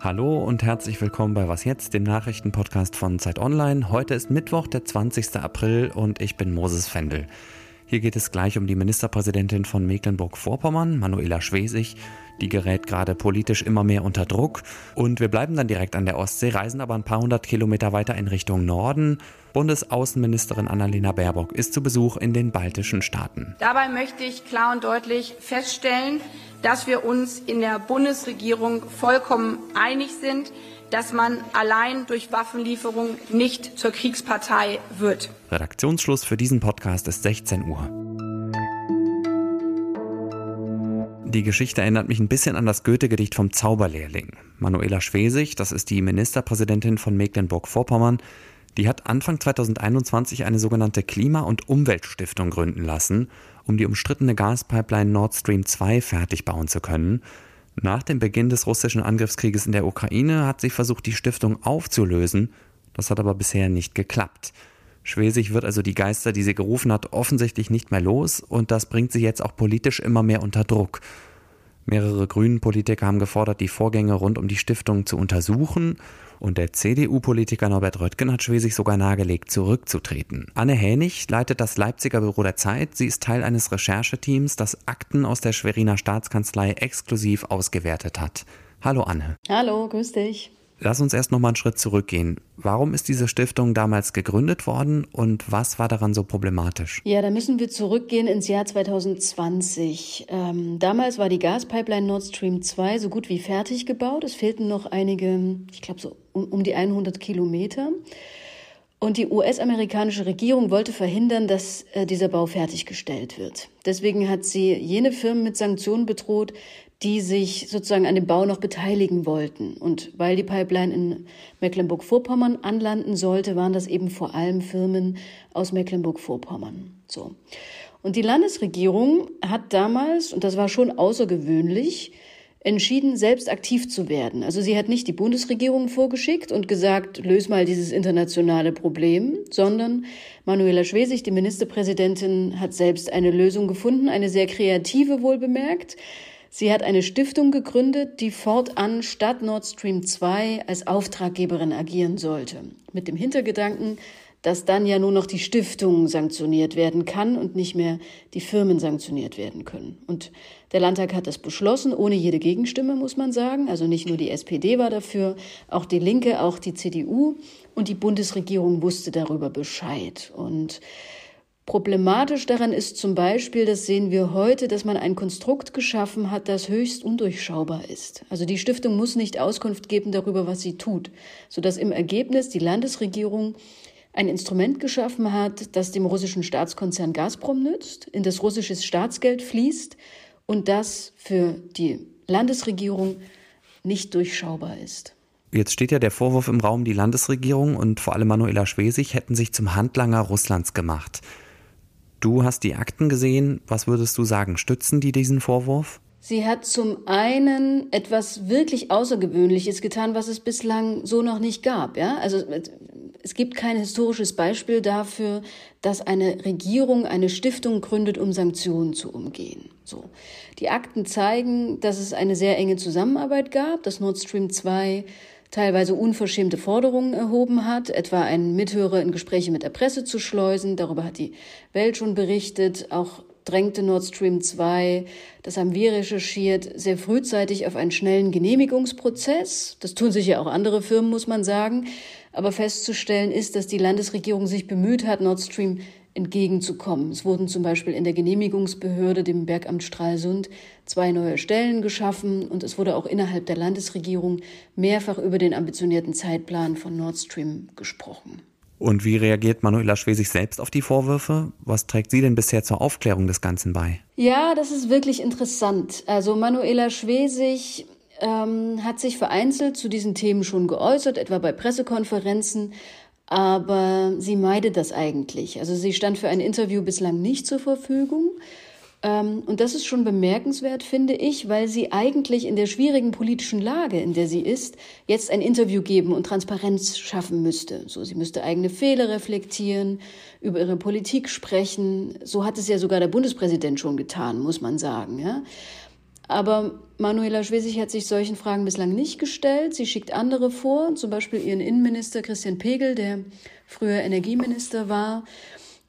Hallo und herzlich willkommen bei Was jetzt, dem Nachrichtenpodcast von Zeit Online. Heute ist Mittwoch, der 20. April und ich bin Moses Fendel. Hier geht es gleich um die Ministerpräsidentin von Mecklenburg-Vorpommern, Manuela Schwesig. Die gerät gerade politisch immer mehr unter Druck. Und wir bleiben dann direkt an der Ostsee, reisen aber ein paar hundert Kilometer weiter in Richtung Norden. Bundesaußenministerin Annalena Baerbock ist zu Besuch in den baltischen Staaten. Dabei möchte ich klar und deutlich feststellen, dass wir uns in der Bundesregierung vollkommen einig sind, dass man allein durch Waffenlieferung nicht zur Kriegspartei wird. Redaktionsschluss für diesen Podcast ist 16 Uhr. Die Geschichte erinnert mich ein bisschen an das Goethe-Gedicht vom Zauberlehrling. Manuela Schwesig, das ist die Ministerpräsidentin von Mecklenburg-Vorpommern, die hat Anfang 2021 eine sogenannte Klima- und Umweltstiftung gründen lassen, um die umstrittene Gaspipeline Nord Stream 2 fertig bauen zu können. Nach dem Beginn des russischen Angriffskrieges in der Ukraine hat sie versucht, die Stiftung aufzulösen. Das hat aber bisher nicht geklappt. Schwesig wird also die Geister, die sie gerufen hat, offensichtlich nicht mehr los und das bringt sie jetzt auch politisch immer mehr unter Druck. Mehrere grünen Politiker haben gefordert, die Vorgänge rund um die Stiftung zu untersuchen und der CDU-Politiker Norbert Röttgen hat Schwesig sogar nahegelegt, zurückzutreten. Anne Hänig leitet das Leipziger Büro der Zeit. Sie ist Teil eines Rechercheteams, das Akten aus der Schweriner Staatskanzlei exklusiv ausgewertet hat. Hallo Anne. Hallo, grüß dich. Lass uns erst noch mal einen Schritt zurückgehen. Warum ist diese Stiftung damals gegründet worden und was war daran so problematisch? Ja, da müssen wir zurückgehen ins Jahr 2020. Ähm, damals war die Gaspipeline Nord Stream 2 so gut wie fertig gebaut. Es fehlten noch einige, ich glaube so um, um die 100 Kilometer. Und die US-amerikanische Regierung wollte verhindern, dass äh, dieser Bau fertiggestellt wird. Deswegen hat sie jene Firmen mit Sanktionen bedroht, die sich sozusagen an dem Bau noch beteiligen wollten. Und weil die Pipeline in Mecklenburg-Vorpommern anlanden sollte, waren das eben vor allem Firmen aus Mecklenburg-Vorpommern. So. Und die Landesregierung hat damals, und das war schon außergewöhnlich, entschieden, selbst aktiv zu werden. Also sie hat nicht die Bundesregierung vorgeschickt und gesagt, löse mal dieses internationale Problem, sondern Manuela Schwesig, die Ministerpräsidentin, hat selbst eine Lösung gefunden, eine sehr kreative wohl bemerkt. Sie hat eine Stiftung gegründet, die fortan statt Nord Stream 2 als Auftraggeberin agieren sollte. Mit dem Hintergedanken, dass dann ja nur noch die Stiftung sanktioniert werden kann und nicht mehr die Firmen sanktioniert werden können. Und der Landtag hat das beschlossen, ohne jede Gegenstimme, muss man sagen. Also nicht nur die SPD war dafür, auch die Linke, auch die CDU. Und die Bundesregierung wusste darüber Bescheid. Und Problematisch daran ist zum Beispiel, das sehen wir heute, dass man ein Konstrukt geschaffen hat, das höchst undurchschaubar ist. Also die Stiftung muss nicht Auskunft geben darüber, was sie tut, sodass im Ergebnis die Landesregierung ein Instrument geschaffen hat, das dem russischen Staatskonzern Gazprom nützt, in das russisches Staatsgeld fließt und das für die Landesregierung nicht durchschaubar ist. Jetzt steht ja der Vorwurf im Raum, die Landesregierung und vor allem Manuela Schwesig hätten sich zum Handlanger Russlands gemacht. Du hast die Akten gesehen. Was würdest du sagen? Stützen die diesen Vorwurf? Sie hat zum einen etwas wirklich Außergewöhnliches getan, was es bislang so noch nicht gab. Ja? Also es gibt kein historisches Beispiel dafür, dass eine Regierung eine Stiftung gründet, um Sanktionen zu umgehen. So. Die Akten zeigen, dass es eine sehr enge Zusammenarbeit gab, dass Nord Stream 2 teilweise unverschämte Forderungen erhoben hat, etwa einen Mithörer in Gespräche mit der Presse zu schleusen. Darüber hat die Welt schon berichtet. Auch drängte Nord Stream 2, das haben wir recherchiert, sehr frühzeitig auf einen schnellen Genehmigungsprozess. Das tun sich ja auch andere Firmen, muss man sagen. Aber festzustellen ist, dass die Landesregierung sich bemüht hat, Nord Stream entgegenzukommen. Es wurden zum Beispiel in der Genehmigungsbehörde, dem Bergamt Stralsund, zwei neue Stellen geschaffen und es wurde auch innerhalb der Landesregierung mehrfach über den ambitionierten Zeitplan von Nord Stream gesprochen. Und wie reagiert Manuela Schwesig selbst auf die Vorwürfe? Was trägt sie denn bisher zur Aufklärung des Ganzen bei? Ja, das ist wirklich interessant. Also Manuela Schwesig ähm, hat sich vereinzelt zu diesen Themen schon geäußert, etwa bei Pressekonferenzen, aber sie meidet das eigentlich. Also sie stand für ein Interview bislang nicht zur Verfügung. Ähm, und das ist schon bemerkenswert, finde ich, weil sie eigentlich in der schwierigen politischen Lage, in der sie ist, jetzt ein Interview geben und Transparenz schaffen müsste. So, sie müsste eigene Fehler reflektieren, über ihre Politik sprechen. So hat es ja sogar der Bundespräsident schon getan, muss man sagen. Ja? Aber Manuela Schwesig hat sich solchen Fragen bislang nicht gestellt. Sie schickt andere vor, zum Beispiel ihren Innenminister Christian Pegel, der früher Energieminister war.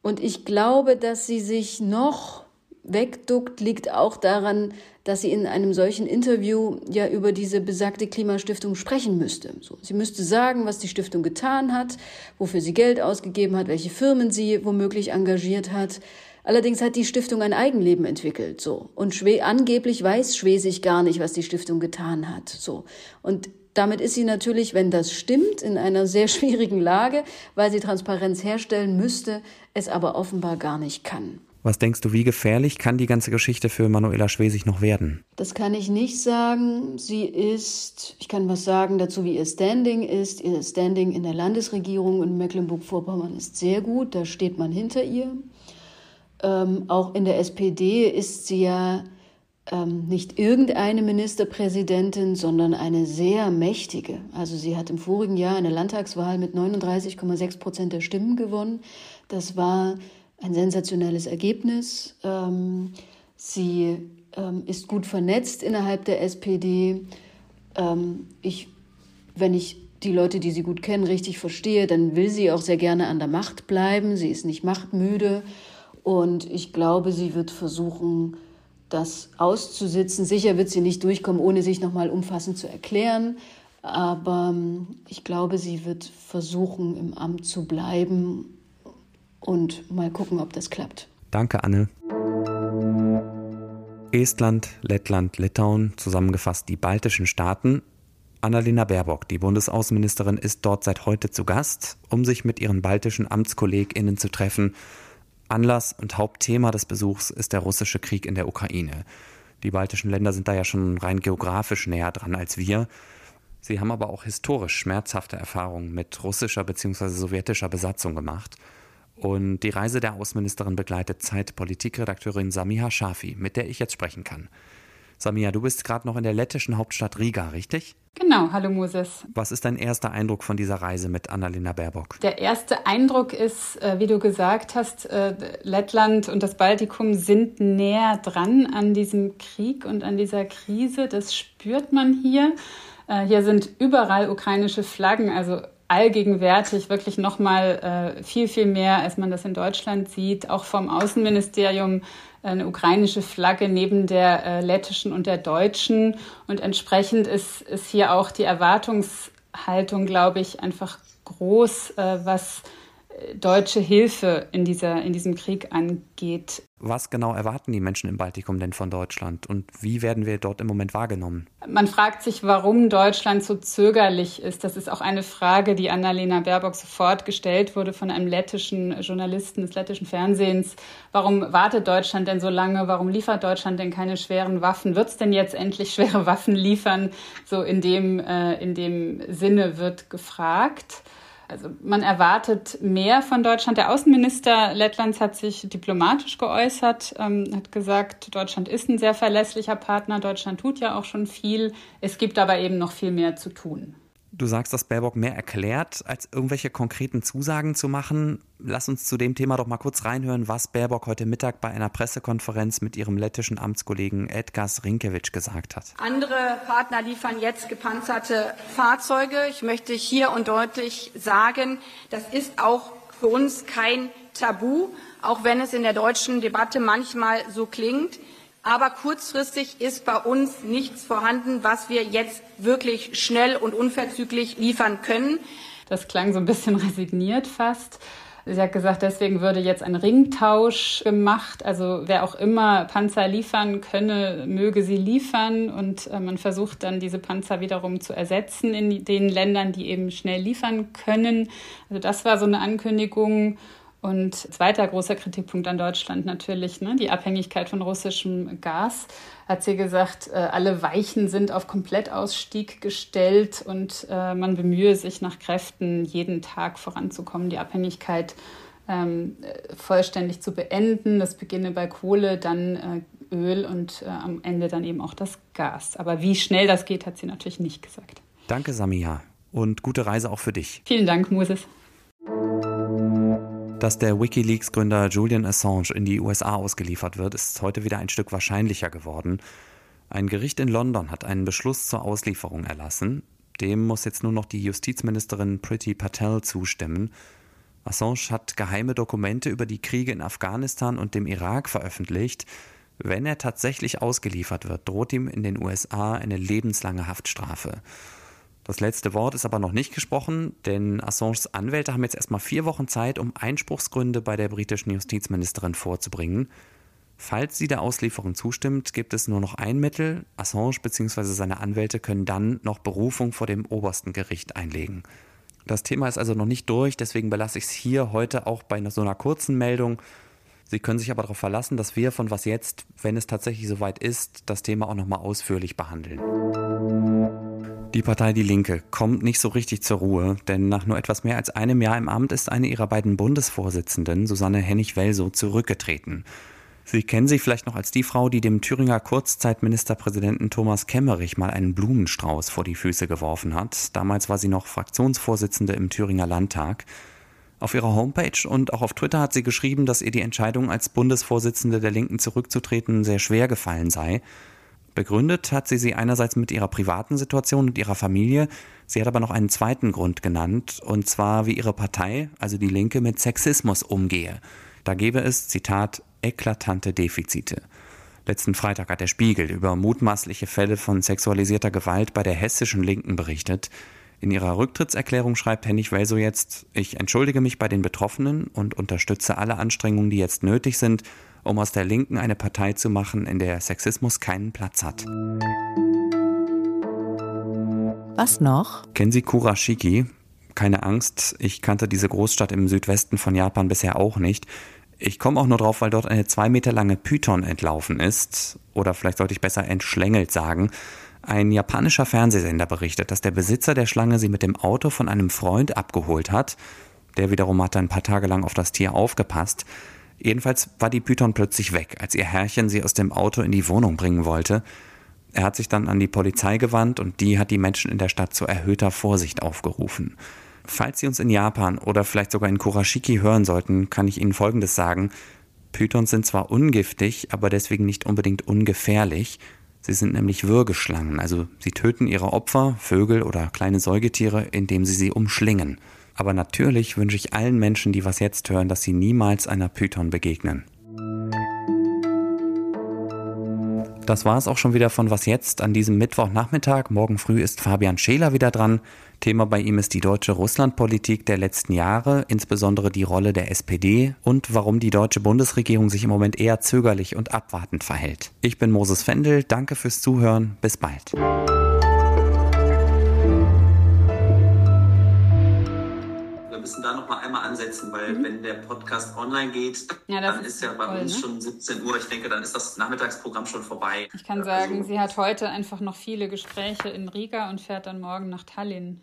Und ich glaube, dass sie sich noch wegduckt, liegt auch daran, dass sie in einem solchen Interview ja über diese besagte Klimastiftung sprechen müsste. So, sie müsste sagen, was die Stiftung getan hat, wofür sie Geld ausgegeben hat, welche Firmen sie womöglich engagiert hat. Allerdings hat die Stiftung ein Eigenleben entwickelt, so. Und Schwe angeblich weiß Schwesig gar nicht, was die Stiftung getan hat, so. Und damit ist sie natürlich, wenn das stimmt, in einer sehr schwierigen Lage, weil sie Transparenz herstellen müsste, es aber offenbar gar nicht kann. Was denkst du, wie gefährlich kann die ganze Geschichte für Manuela Schwesig noch werden? Das kann ich nicht sagen. Sie ist, ich kann was sagen dazu, wie ihr Standing ist. Ihr Standing in der Landesregierung in Mecklenburg-Vorpommern ist sehr gut. Da steht man hinter ihr. Ähm, auch in der SPD ist sie ja ähm, nicht irgendeine Ministerpräsidentin, sondern eine sehr mächtige. Also sie hat im vorigen Jahr eine Landtagswahl mit 39,6 Prozent der Stimmen gewonnen. Das war ein sensationelles Ergebnis. Ähm, sie ähm, ist gut vernetzt innerhalb der SPD. Ähm, ich, wenn ich die Leute, die sie gut kennen, richtig verstehe, dann will sie auch sehr gerne an der Macht bleiben. Sie ist nicht machtmüde und ich glaube, sie wird versuchen, das auszusitzen. Sicher wird sie nicht durchkommen, ohne sich nochmal umfassend zu erklären. Aber ich glaube, sie wird versuchen, im Amt zu bleiben und mal gucken, ob das klappt. Danke, Anne. Estland, Lettland, Litauen, zusammengefasst die baltischen Staaten. Annalena Baerbock, die Bundesaußenministerin, ist dort seit heute zu Gast, um sich mit ihren baltischen AmtskollegInnen zu treffen. Anlass und Hauptthema des Besuchs ist der russische Krieg in der Ukraine. Die baltischen Länder sind da ja schon rein geografisch näher dran als wir. Sie haben aber auch historisch schmerzhafte Erfahrungen mit russischer bzw. sowjetischer Besatzung gemacht. Und die Reise der Außenministerin begleitet Zeit-Politikredakteurin Samia Shafi, mit der ich jetzt sprechen kann. Samia, du bist gerade noch in der lettischen Hauptstadt Riga, richtig? Genau, hallo Moses. Was ist dein erster Eindruck von dieser Reise mit Annalena Baerbock? Der erste Eindruck ist, äh, wie du gesagt hast, äh, Lettland und das Baltikum sind näher dran an diesem Krieg und an dieser Krise. Das spürt man hier. Äh, hier sind überall ukrainische Flaggen, also allgegenwärtig, wirklich nochmal äh, viel, viel mehr, als man das in Deutschland sieht. Auch vom Außenministerium eine ukrainische Flagge neben der äh, lettischen und der deutschen. Und entsprechend ist, ist hier auch die Erwartungshaltung, glaube ich, einfach groß, äh, was deutsche Hilfe in, dieser, in diesem Krieg angeht. Was genau erwarten die Menschen im Baltikum denn von Deutschland und wie werden wir dort im Moment wahrgenommen? Man fragt sich, warum Deutschland so zögerlich ist. Das ist auch eine Frage, die Annalena Baerbock sofort gestellt wurde von einem lettischen Journalisten des lettischen Fernsehens. Warum wartet Deutschland denn so lange? Warum liefert Deutschland denn keine schweren Waffen? Wird es denn jetzt endlich schwere Waffen liefern? So in dem, äh, in dem Sinne wird gefragt. Also man erwartet mehr von Deutschland. Der Außenminister Lettlands hat sich diplomatisch geäußert, ähm, hat gesagt, Deutschland ist ein sehr verlässlicher Partner. Deutschland tut ja auch schon viel. Es gibt aber eben noch viel mehr zu tun. Du sagst, dass Baerbock mehr erklärt, als irgendwelche konkreten Zusagen zu machen. Lass uns zu dem Thema doch mal kurz reinhören, was Baerbock heute Mittag bei einer Pressekonferenz mit ihrem lettischen Amtskollegen Edgars Rinkewitsch gesagt hat. Andere Partner liefern jetzt gepanzerte Fahrzeuge. Ich möchte hier und deutlich sagen, das ist auch für uns kein Tabu, auch wenn es in der deutschen Debatte manchmal so klingt. Aber kurzfristig ist bei uns nichts vorhanden, was wir jetzt wirklich schnell und unverzüglich liefern können. Das klang so ein bisschen resigniert fast. Sie hat gesagt, deswegen würde jetzt ein Ringtausch gemacht. Also wer auch immer Panzer liefern könne, möge sie liefern. Und äh, man versucht dann diese Panzer wiederum zu ersetzen in den Ländern, die eben schnell liefern können. Also das war so eine Ankündigung. Und zweiter großer Kritikpunkt an Deutschland natürlich, ne, die Abhängigkeit von russischem Gas. Hat sie gesagt, äh, alle Weichen sind auf Komplettausstieg gestellt und äh, man bemühe sich nach Kräften, jeden Tag voranzukommen, die Abhängigkeit ähm, vollständig zu beenden. Das beginne bei Kohle, dann äh, Öl und äh, am Ende dann eben auch das Gas. Aber wie schnell das geht, hat sie natürlich nicht gesagt. Danke, Samia. Und gute Reise auch für dich. Vielen Dank, Moses. Dass der Wikileaks-Gründer Julian Assange in die USA ausgeliefert wird, ist heute wieder ein Stück wahrscheinlicher geworden. Ein Gericht in London hat einen Beschluss zur Auslieferung erlassen. Dem muss jetzt nur noch die Justizministerin Priti Patel zustimmen. Assange hat geheime Dokumente über die Kriege in Afghanistan und dem Irak veröffentlicht. Wenn er tatsächlich ausgeliefert wird, droht ihm in den USA eine lebenslange Haftstrafe. Das letzte Wort ist aber noch nicht gesprochen, denn Assanges Anwälte haben jetzt erstmal vier Wochen Zeit, um Einspruchsgründe bei der britischen Justizministerin vorzubringen. Falls sie der Auslieferung zustimmt, gibt es nur noch ein Mittel. Assange bzw. seine Anwälte können dann noch Berufung vor dem obersten Gericht einlegen. Das Thema ist also noch nicht durch, deswegen belasse ich es hier heute auch bei so einer kurzen Meldung. Sie können sich aber darauf verlassen, dass wir von was jetzt, wenn es tatsächlich soweit ist, das Thema auch nochmal ausführlich behandeln. Die Partei Die Linke kommt nicht so richtig zur Ruhe, denn nach nur etwas mehr als einem Jahr im Amt ist eine ihrer beiden Bundesvorsitzenden, Susanne Hennig-Welsow, zurückgetreten. Sie kennen sie vielleicht noch als die Frau, die dem Thüringer Kurzzeitministerpräsidenten Thomas Kemmerich mal einen Blumenstrauß vor die Füße geworfen hat. Damals war sie noch Fraktionsvorsitzende im Thüringer Landtag. Auf ihrer Homepage und auch auf Twitter hat sie geschrieben, dass ihr die Entscheidung, als Bundesvorsitzende der Linken zurückzutreten, sehr schwer gefallen sei. Begründet hat sie sie einerseits mit ihrer privaten Situation und ihrer Familie, sie hat aber noch einen zweiten Grund genannt, und zwar wie ihre Partei, also die Linke, mit Sexismus umgehe. Da gebe es, Zitat, eklatante Defizite. Letzten Freitag hat der Spiegel über mutmaßliche Fälle von sexualisierter Gewalt bei der hessischen Linken berichtet. In ihrer Rücktrittserklärung schreibt Hennig Welso jetzt, ich entschuldige mich bei den Betroffenen und unterstütze alle Anstrengungen, die jetzt nötig sind, um aus der Linken eine Partei zu machen, in der Sexismus keinen Platz hat. Was noch? Kennen Sie Kurashiki? Keine Angst, ich kannte diese Großstadt im Südwesten von Japan bisher auch nicht. Ich komme auch nur drauf, weil dort eine zwei Meter lange Python entlaufen ist. Oder vielleicht sollte ich besser entschlängelt sagen. Ein japanischer Fernsehsender berichtet, dass der Besitzer der Schlange sie mit dem Auto von einem Freund abgeholt hat. Der wiederum hatte ein paar Tage lang auf das Tier aufgepasst. Jedenfalls war die Python plötzlich weg, als ihr Herrchen sie aus dem Auto in die Wohnung bringen wollte. Er hat sich dann an die Polizei gewandt und die hat die Menschen in der Stadt zu erhöhter Vorsicht aufgerufen. Falls Sie uns in Japan oder vielleicht sogar in Kurashiki hören sollten, kann ich Ihnen Folgendes sagen. Pythons sind zwar ungiftig, aber deswegen nicht unbedingt ungefährlich. Sie sind nämlich Würgeschlangen, also sie töten ihre Opfer, Vögel oder kleine Säugetiere, indem sie sie umschlingen. Aber natürlich wünsche ich allen Menschen, die was jetzt hören, dass sie niemals einer Python begegnen. Das war es auch schon wieder von Was jetzt an diesem Mittwochnachmittag. Morgen früh ist Fabian Scheler wieder dran. Thema bei ihm ist die deutsche Russlandpolitik der letzten Jahre, insbesondere die Rolle der SPD und warum die deutsche Bundesregierung sich im Moment eher zögerlich und abwartend verhält. Ich bin Moses Fendel, danke fürs Zuhören, bis bald. müssen da noch mal einmal ansetzen, weil mhm. wenn der Podcast online geht, ja, dann ist, ist ja bei toll, uns ne? schon 17 Uhr. Ich denke, dann ist das Nachmittagsprogramm schon vorbei. Ich kann sagen, also, sie hat heute einfach noch viele Gespräche in Riga und fährt dann morgen nach Tallinn.